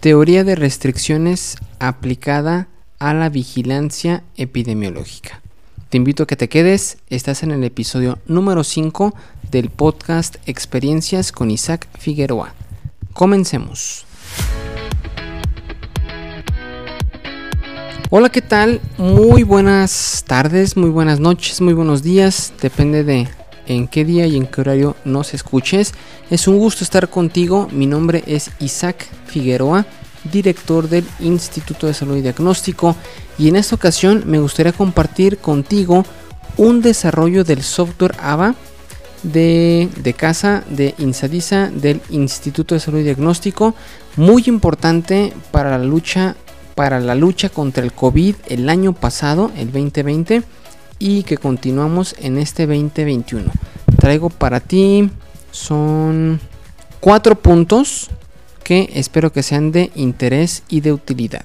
Teoría de restricciones aplicada a la vigilancia epidemiológica. Te invito a que te quedes, estás en el episodio número 5 del podcast Experiencias con Isaac Figueroa. Comencemos. Hola, ¿qué tal? Muy buenas tardes, muy buenas noches, muy buenos días, depende de en qué día y en qué horario nos escuches. Es un gusto estar contigo. Mi nombre es Isaac Figueroa, director del Instituto de Salud y Diagnóstico. Y en esta ocasión me gustaría compartir contigo un desarrollo del software AVA de, de, casa de INSADISA del Instituto de Salud y Diagnóstico, muy importante para la lucha para la lucha contra el COVID el año pasado, el 2020 y que continuamos en este 2021. Traigo para ti, son cuatro puntos que espero que sean de interés y de utilidad.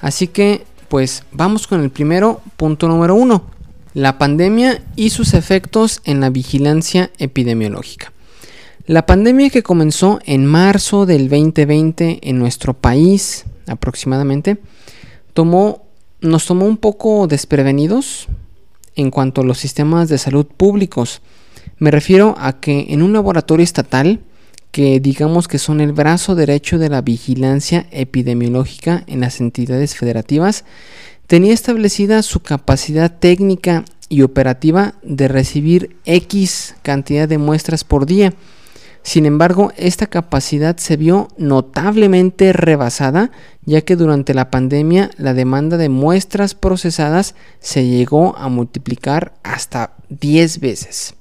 Así que, pues vamos con el primero, punto número uno, la pandemia y sus efectos en la vigilancia epidemiológica. La pandemia que comenzó en marzo del 2020 en nuestro país aproximadamente, tomó, nos tomó un poco desprevenidos, en cuanto a los sistemas de salud públicos. Me refiero a que en un laboratorio estatal, que digamos que son el brazo derecho de la vigilancia epidemiológica en las entidades federativas, tenía establecida su capacidad técnica y operativa de recibir X cantidad de muestras por día sin embargo, esta capacidad se vio notablemente rebasada, ya que durante la pandemia la demanda de muestras procesadas se llegó a multiplicar hasta 10 veces.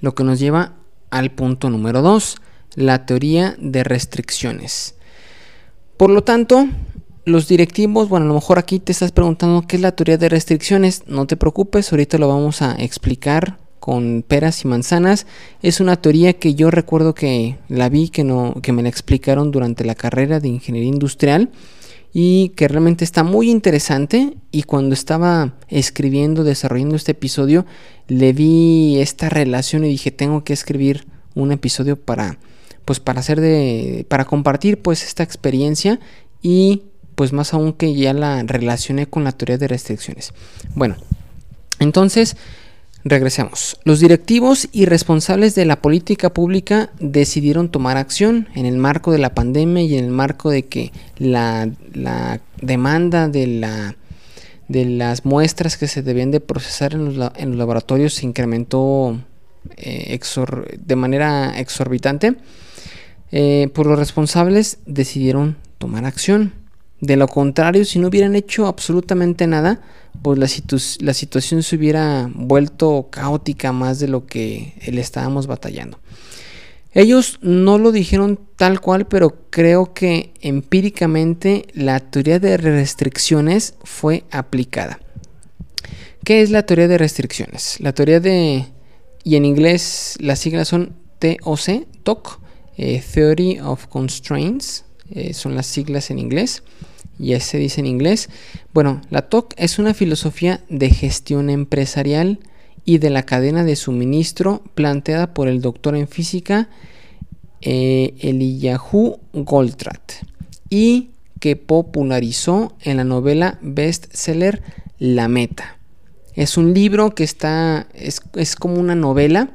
Lo que nos lleva al punto número 2, la teoría de restricciones. Por lo tanto, los directivos, bueno, a lo mejor aquí te estás preguntando qué es la teoría de restricciones, no te preocupes, ahorita lo vamos a explicar con peras y manzanas. Es una teoría que yo recuerdo que la vi, que, no, que me la explicaron durante la carrera de ingeniería industrial y que realmente está muy interesante y cuando estaba escribiendo, desarrollando este episodio, le vi esta relación y dije, tengo que escribir un episodio para pues para hacer de para compartir pues esta experiencia y pues más aún que ya la relacioné con la teoría de restricciones. Bueno, entonces Regresemos. Los directivos y responsables de la política pública decidieron tomar acción en el marco de la pandemia y en el marco de que la, demanda de, la, de las muestras que se debían de procesar en los, en los laboratorios se incrementó eh, de manera exorbitante. Eh, por los responsables decidieron tomar acción. De lo contrario, si no hubieran hecho absolutamente nada, pues la, la situación se hubiera vuelto caótica más de lo que le estábamos batallando. Ellos no lo dijeron tal cual, pero creo que empíricamente la teoría de restricciones fue aplicada. ¿Qué es la teoría de restricciones? La teoría de, y en inglés las siglas son TOC, TOC, eh, Theory of Constraints, eh, son las siglas en inglés y se dice en inglés. Bueno, la TOC es una filosofía de gestión empresarial y de la cadena de suministro planteada por el doctor en física eh, Eliyahu Goldratt y que popularizó en la novela bestseller La Meta. Es un libro que está, es, es como una novela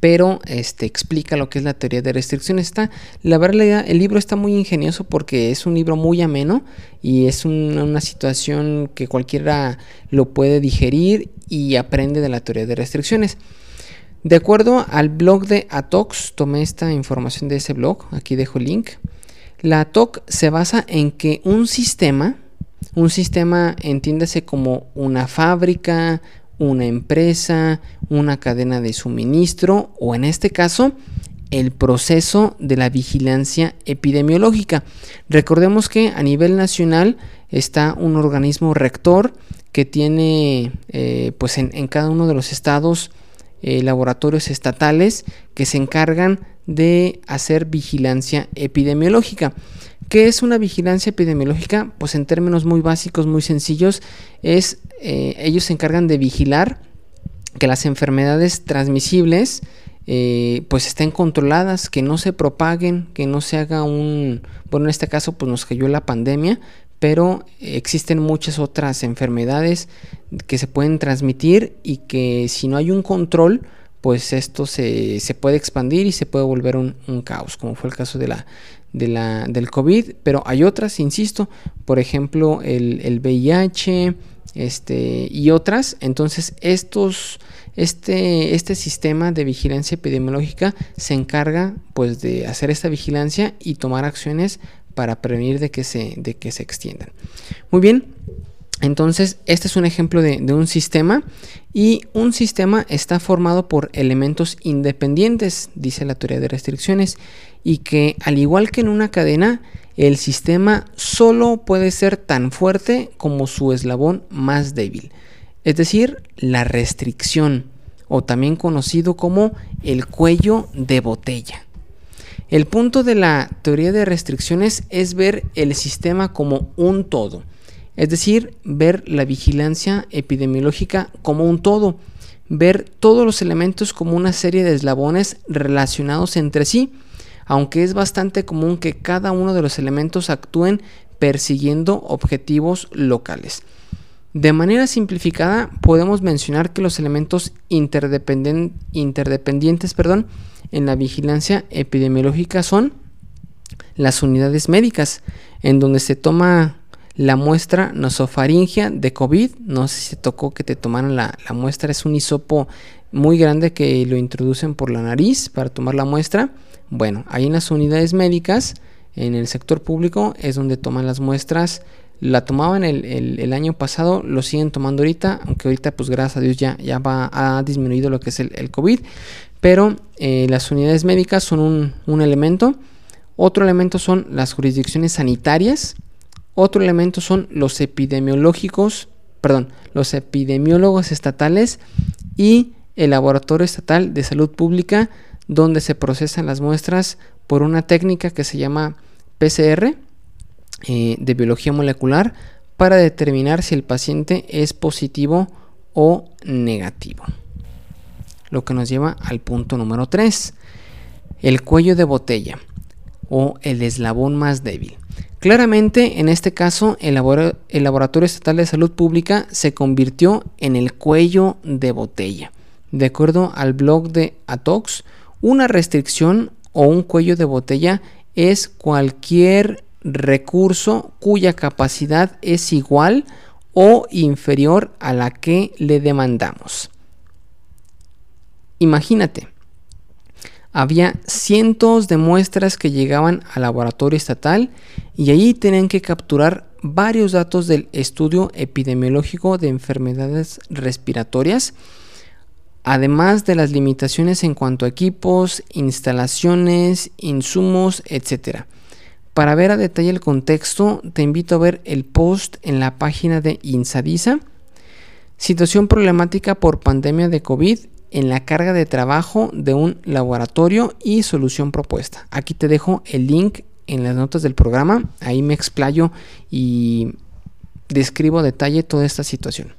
pero este, explica lo que es la teoría de restricciones. Está, la verdad, el libro está muy ingenioso porque es un libro muy ameno y es una situación que cualquiera lo puede digerir y aprende de la teoría de restricciones. De acuerdo al blog de Atox, tomé esta información de ese blog, aquí dejo el link. La ATOC se basa en que un sistema, un sistema entiéndase como una fábrica, una empresa, una cadena de suministro o en este caso el proceso de la vigilancia epidemiológica. Recordemos que a nivel nacional está un organismo rector que tiene eh, pues en, cada uno de los estados eh, laboratorios estatales que se encargan de hacer vigilancia epidemiológica. ¿Qué es una vigilancia epidemiológica? Pues en términos muy básicos, muy sencillos, es eh, ellos se encargan de vigilar que las enfermedades transmisibles eh, pues estén controladas, que no se propaguen, que no se haga un, bueno, en este caso pues nos cayó la pandemia, pero existen muchas otras enfermedades que se pueden transmitir y que si no hay un control, pues esto se, puede expandir y se puede volver un, caos, como fue el caso de la, de la, del COVID, pero hay otras, insisto, por ejemplo, el, el VIH este, y otras. Entonces, estos, este, este sistema de vigilancia epidemiológica se encarga pues, de hacer esta vigilancia y tomar acciones para prevenir de que se, de que se extiendan. Muy bien, entonces este es un ejemplo de, un sistema y un sistema está formado por elementos independientes, dice la teoría de restricciones, y que al igual que en una cadena, el sistema solo puede ser tan fuerte como su eslabón más débil, es decir, la restricción, o también conocido como el cuello de botella. El punto de la teoría de restricciones es ver el sistema como un todo, es decir, ver la vigilancia epidemiológica como un todo, ver todos los elementos como una serie de eslabones relacionados entre sí, aunque es bastante común que cada uno de los elementos actúen persiguiendo objetivos locales. De manera simplificada, podemos mencionar que los elementos interdependientes perdón, en la vigilancia epidemiológica son las unidades médicas, en donde se toma la muestra nosofaringia de COVID. No sé si se tocó que te tomaran la, la, muestra, es un hisopo muy grande que lo introducen por la nariz para tomar la muestra. Bueno, ahí en las unidades médicas, en el sector público, es donde toman las muestras. La tomaban el, año pasado, lo siguen tomando ahorita, aunque ahorita pues gracias a Dios ya, ya va, ha disminuido lo que es el, COVID, pero eh, las unidades médicas son un, un, elemento, otro elemento son las jurisdicciones sanitarias, otro elemento son los epidemiológicos, perdón, los epidemiólogos estatales y el laboratorio estatal de salud pública donde se procesan las muestras por una técnica que se llama PCR, eh, de biología molecular para determinar si el paciente es positivo o negativo. Lo que nos lleva al punto número 3, el cuello de botella o el eslabón más débil. Claramente, en este caso, el, Laboratorio Estatal de Salud Pública se convirtió en el cuello de botella. De acuerdo al blog de Atox, una restricción o un cuello de botella es cualquier recurso cuya capacidad es igual o inferior a la que le demandamos. Imagínate, había cientos de muestras que llegaban al laboratorio estatal y allí tenían que capturar varios datos del estudio epidemiológico de enfermedades respiratorias, además de las limitaciones en cuanto a equipos, instalaciones, insumos, etc. Para ver a detalle el contexto, te invito a ver el post en la página de Insadisa. Situación problemática por pandemia de COVID en la carga de trabajo de un laboratorio y solución propuesta. Aquí te dejo el link en las notas del programa. Ahí me explayo y describo detalle toda esta situación.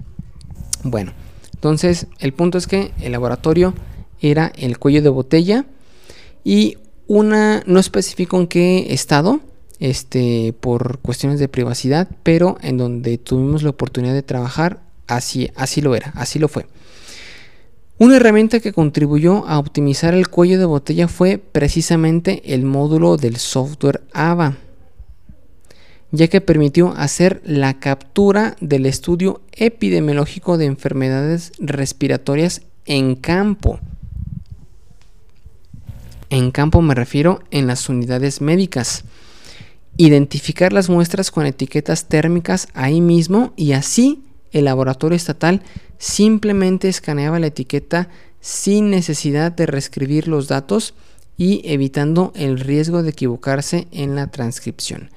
Bueno, entonces el punto es que el laboratorio era el cuello de botella y una, no especifico en qué estado, este, por cuestiones de privacidad, pero en donde tuvimos la oportunidad de trabajar, así, así lo era, así lo fue. Una herramienta que contribuyó a optimizar el cuello de botella fue precisamente el módulo del software AVA, ya que permitió hacer la captura del estudio epidemiológico de enfermedades respiratorias en campo en campo me refiero en las unidades médicas. Identificar las muestras con etiquetas térmicas ahí mismo y así el laboratorio estatal simplemente escaneaba la etiqueta sin necesidad de reescribir los datos y evitando el riesgo de equivocarse en la transcripción.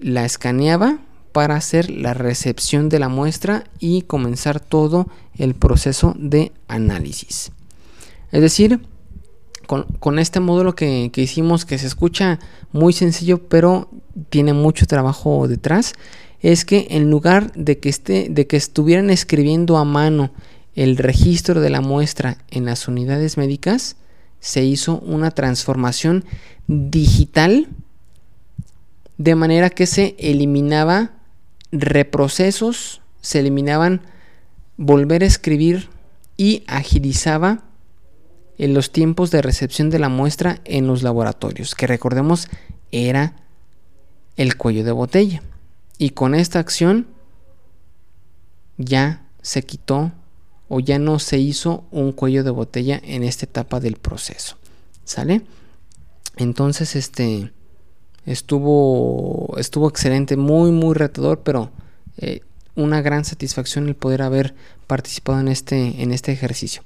La escaneaba para hacer la recepción de la muestra y comenzar todo el proceso de análisis. Es decir, con, este módulo que, hicimos, que se escucha muy sencillo, pero tiene mucho trabajo detrás, es que en lugar de que, esté, de que estuvieran escribiendo a mano el registro de la muestra en las unidades médicas, se hizo una transformación digital de manera que se eliminaba reprocesos, se eliminaban volver a escribir y agilizaba en los tiempos de recepción de la muestra en los laboratorios, que recordemos era el cuello de botella. Y con esta acción ya se quitó o ya no se hizo un cuello de botella en esta etapa del proceso. ¿Sale? Entonces, este estuvo estuvo excelente, muy muy retador, pero eh, una gran satisfacción el poder haber participado en este en este ejercicio.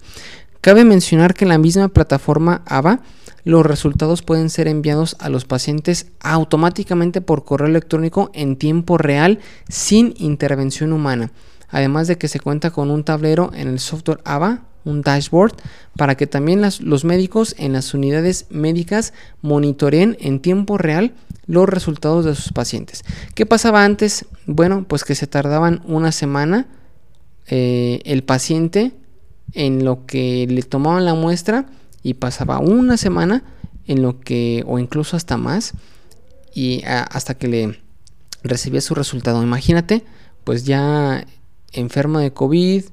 Cabe mencionar que en la misma plataforma AVA los resultados pueden ser enviados a los pacientes automáticamente por correo electrónico en tiempo real sin intervención humana. Además de que se cuenta con un tablero en el software AVA, un dashboard, para que también los médicos en las unidades médicas monitoreen en tiempo real los resultados de sus pacientes. ¿Qué pasaba antes? Bueno, pues que se tardaban una semana eh, el paciente en lo que le tomaban la muestra y pasaba una semana en lo que, o incluso hasta más, y hasta que le recibía su resultado. Imagínate, pues ya enfermo de COVID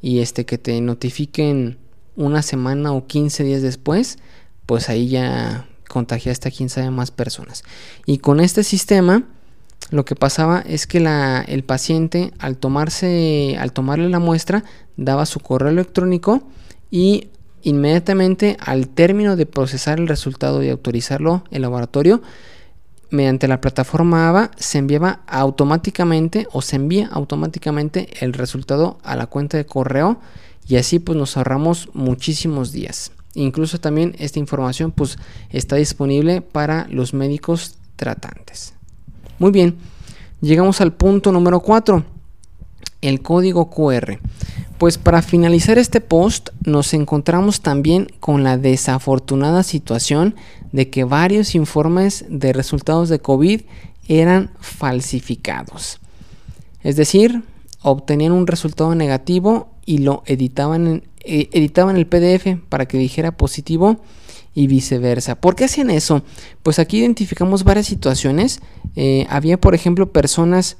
y este que te notifiquen una semana o 15 días después, pues ahí ya contagiaste a quién sabe más personas. Y con este sistema, lo que pasaba es que el paciente al tomarse, al tomarle la muestra, daba su correo electrónico y inmediatamente al término de procesar el resultado y autorizarlo el laboratorio, mediante la plataforma AVA se enviaba automáticamente o se envía automáticamente el resultado a la cuenta de correo y así pues nos ahorramos muchísimos días. Incluso también esta información pues está disponible para los médicos tratantes. Muy bien, llegamos al punto número 4, el código QR. Pues para finalizar este post nos encontramos también con la desafortunada situación de que varios informes de resultados de COVID eran falsificados. Es decir, obtenían un resultado negativo y lo editaban en, eh, editaban el PDF para que dijera positivo y viceversa. ¿Por qué hacían eso? Pues aquí identificamos varias situaciones. Eh, había, por ejemplo, personas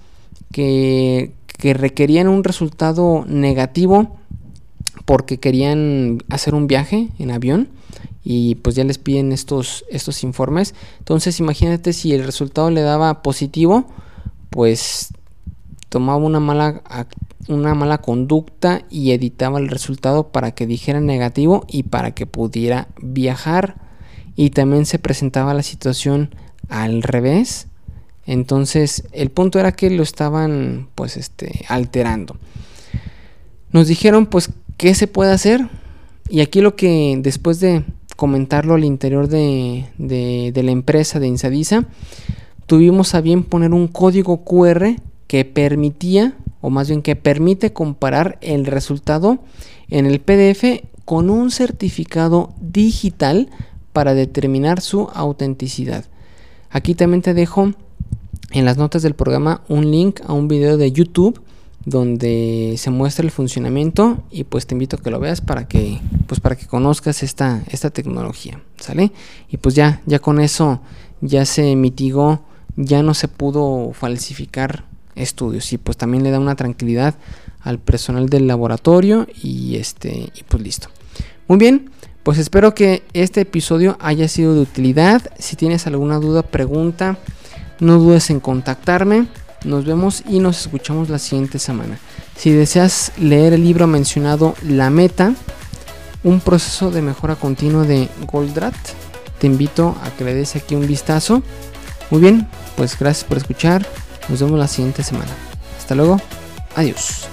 que, que requerían un resultado negativo porque querían hacer un viaje en avión y pues ya les piden estos, estos informes. Entonces imagínate si el resultado le daba positivo, pues tomaba una mala, una mala conducta y editaba el resultado para que dijera negativo y para que pudiera viajar. Y también se presentaba la situación al revés. Entonces el punto era que lo estaban pues este alterando. Nos dijeron pues qué se puede hacer. Y aquí lo que después de comentarlo al interior de, de, la empresa de Insadisa, tuvimos a bien poner un código QR que permitía, o más bien que permite comparar el resultado en el PDF con un certificado digital para determinar su autenticidad. Aquí también te dejo en las notas del programa un link a un video de YouTube donde se muestra el funcionamiento y pues te invito a que lo veas para que pues para que conozcas esta, esta tecnología, ¿sale? Y pues ya, ya con eso ya se mitigó, ya no se pudo falsificar estudios y pues también le da una tranquilidad al personal del laboratorio y este y pues listo. Muy bien, pues espero que este episodio haya sido de utilidad. Si tienes alguna duda, pregunta, no dudes en contactarme. Nos vemos y nos escuchamos la siguiente semana. Si deseas leer el libro mencionado La Meta, un proceso de mejora continua de Goldratt, te invito a que le des aquí un vistazo. Muy bien, pues gracias por escuchar. Nos vemos la siguiente semana. Hasta luego. Adiós.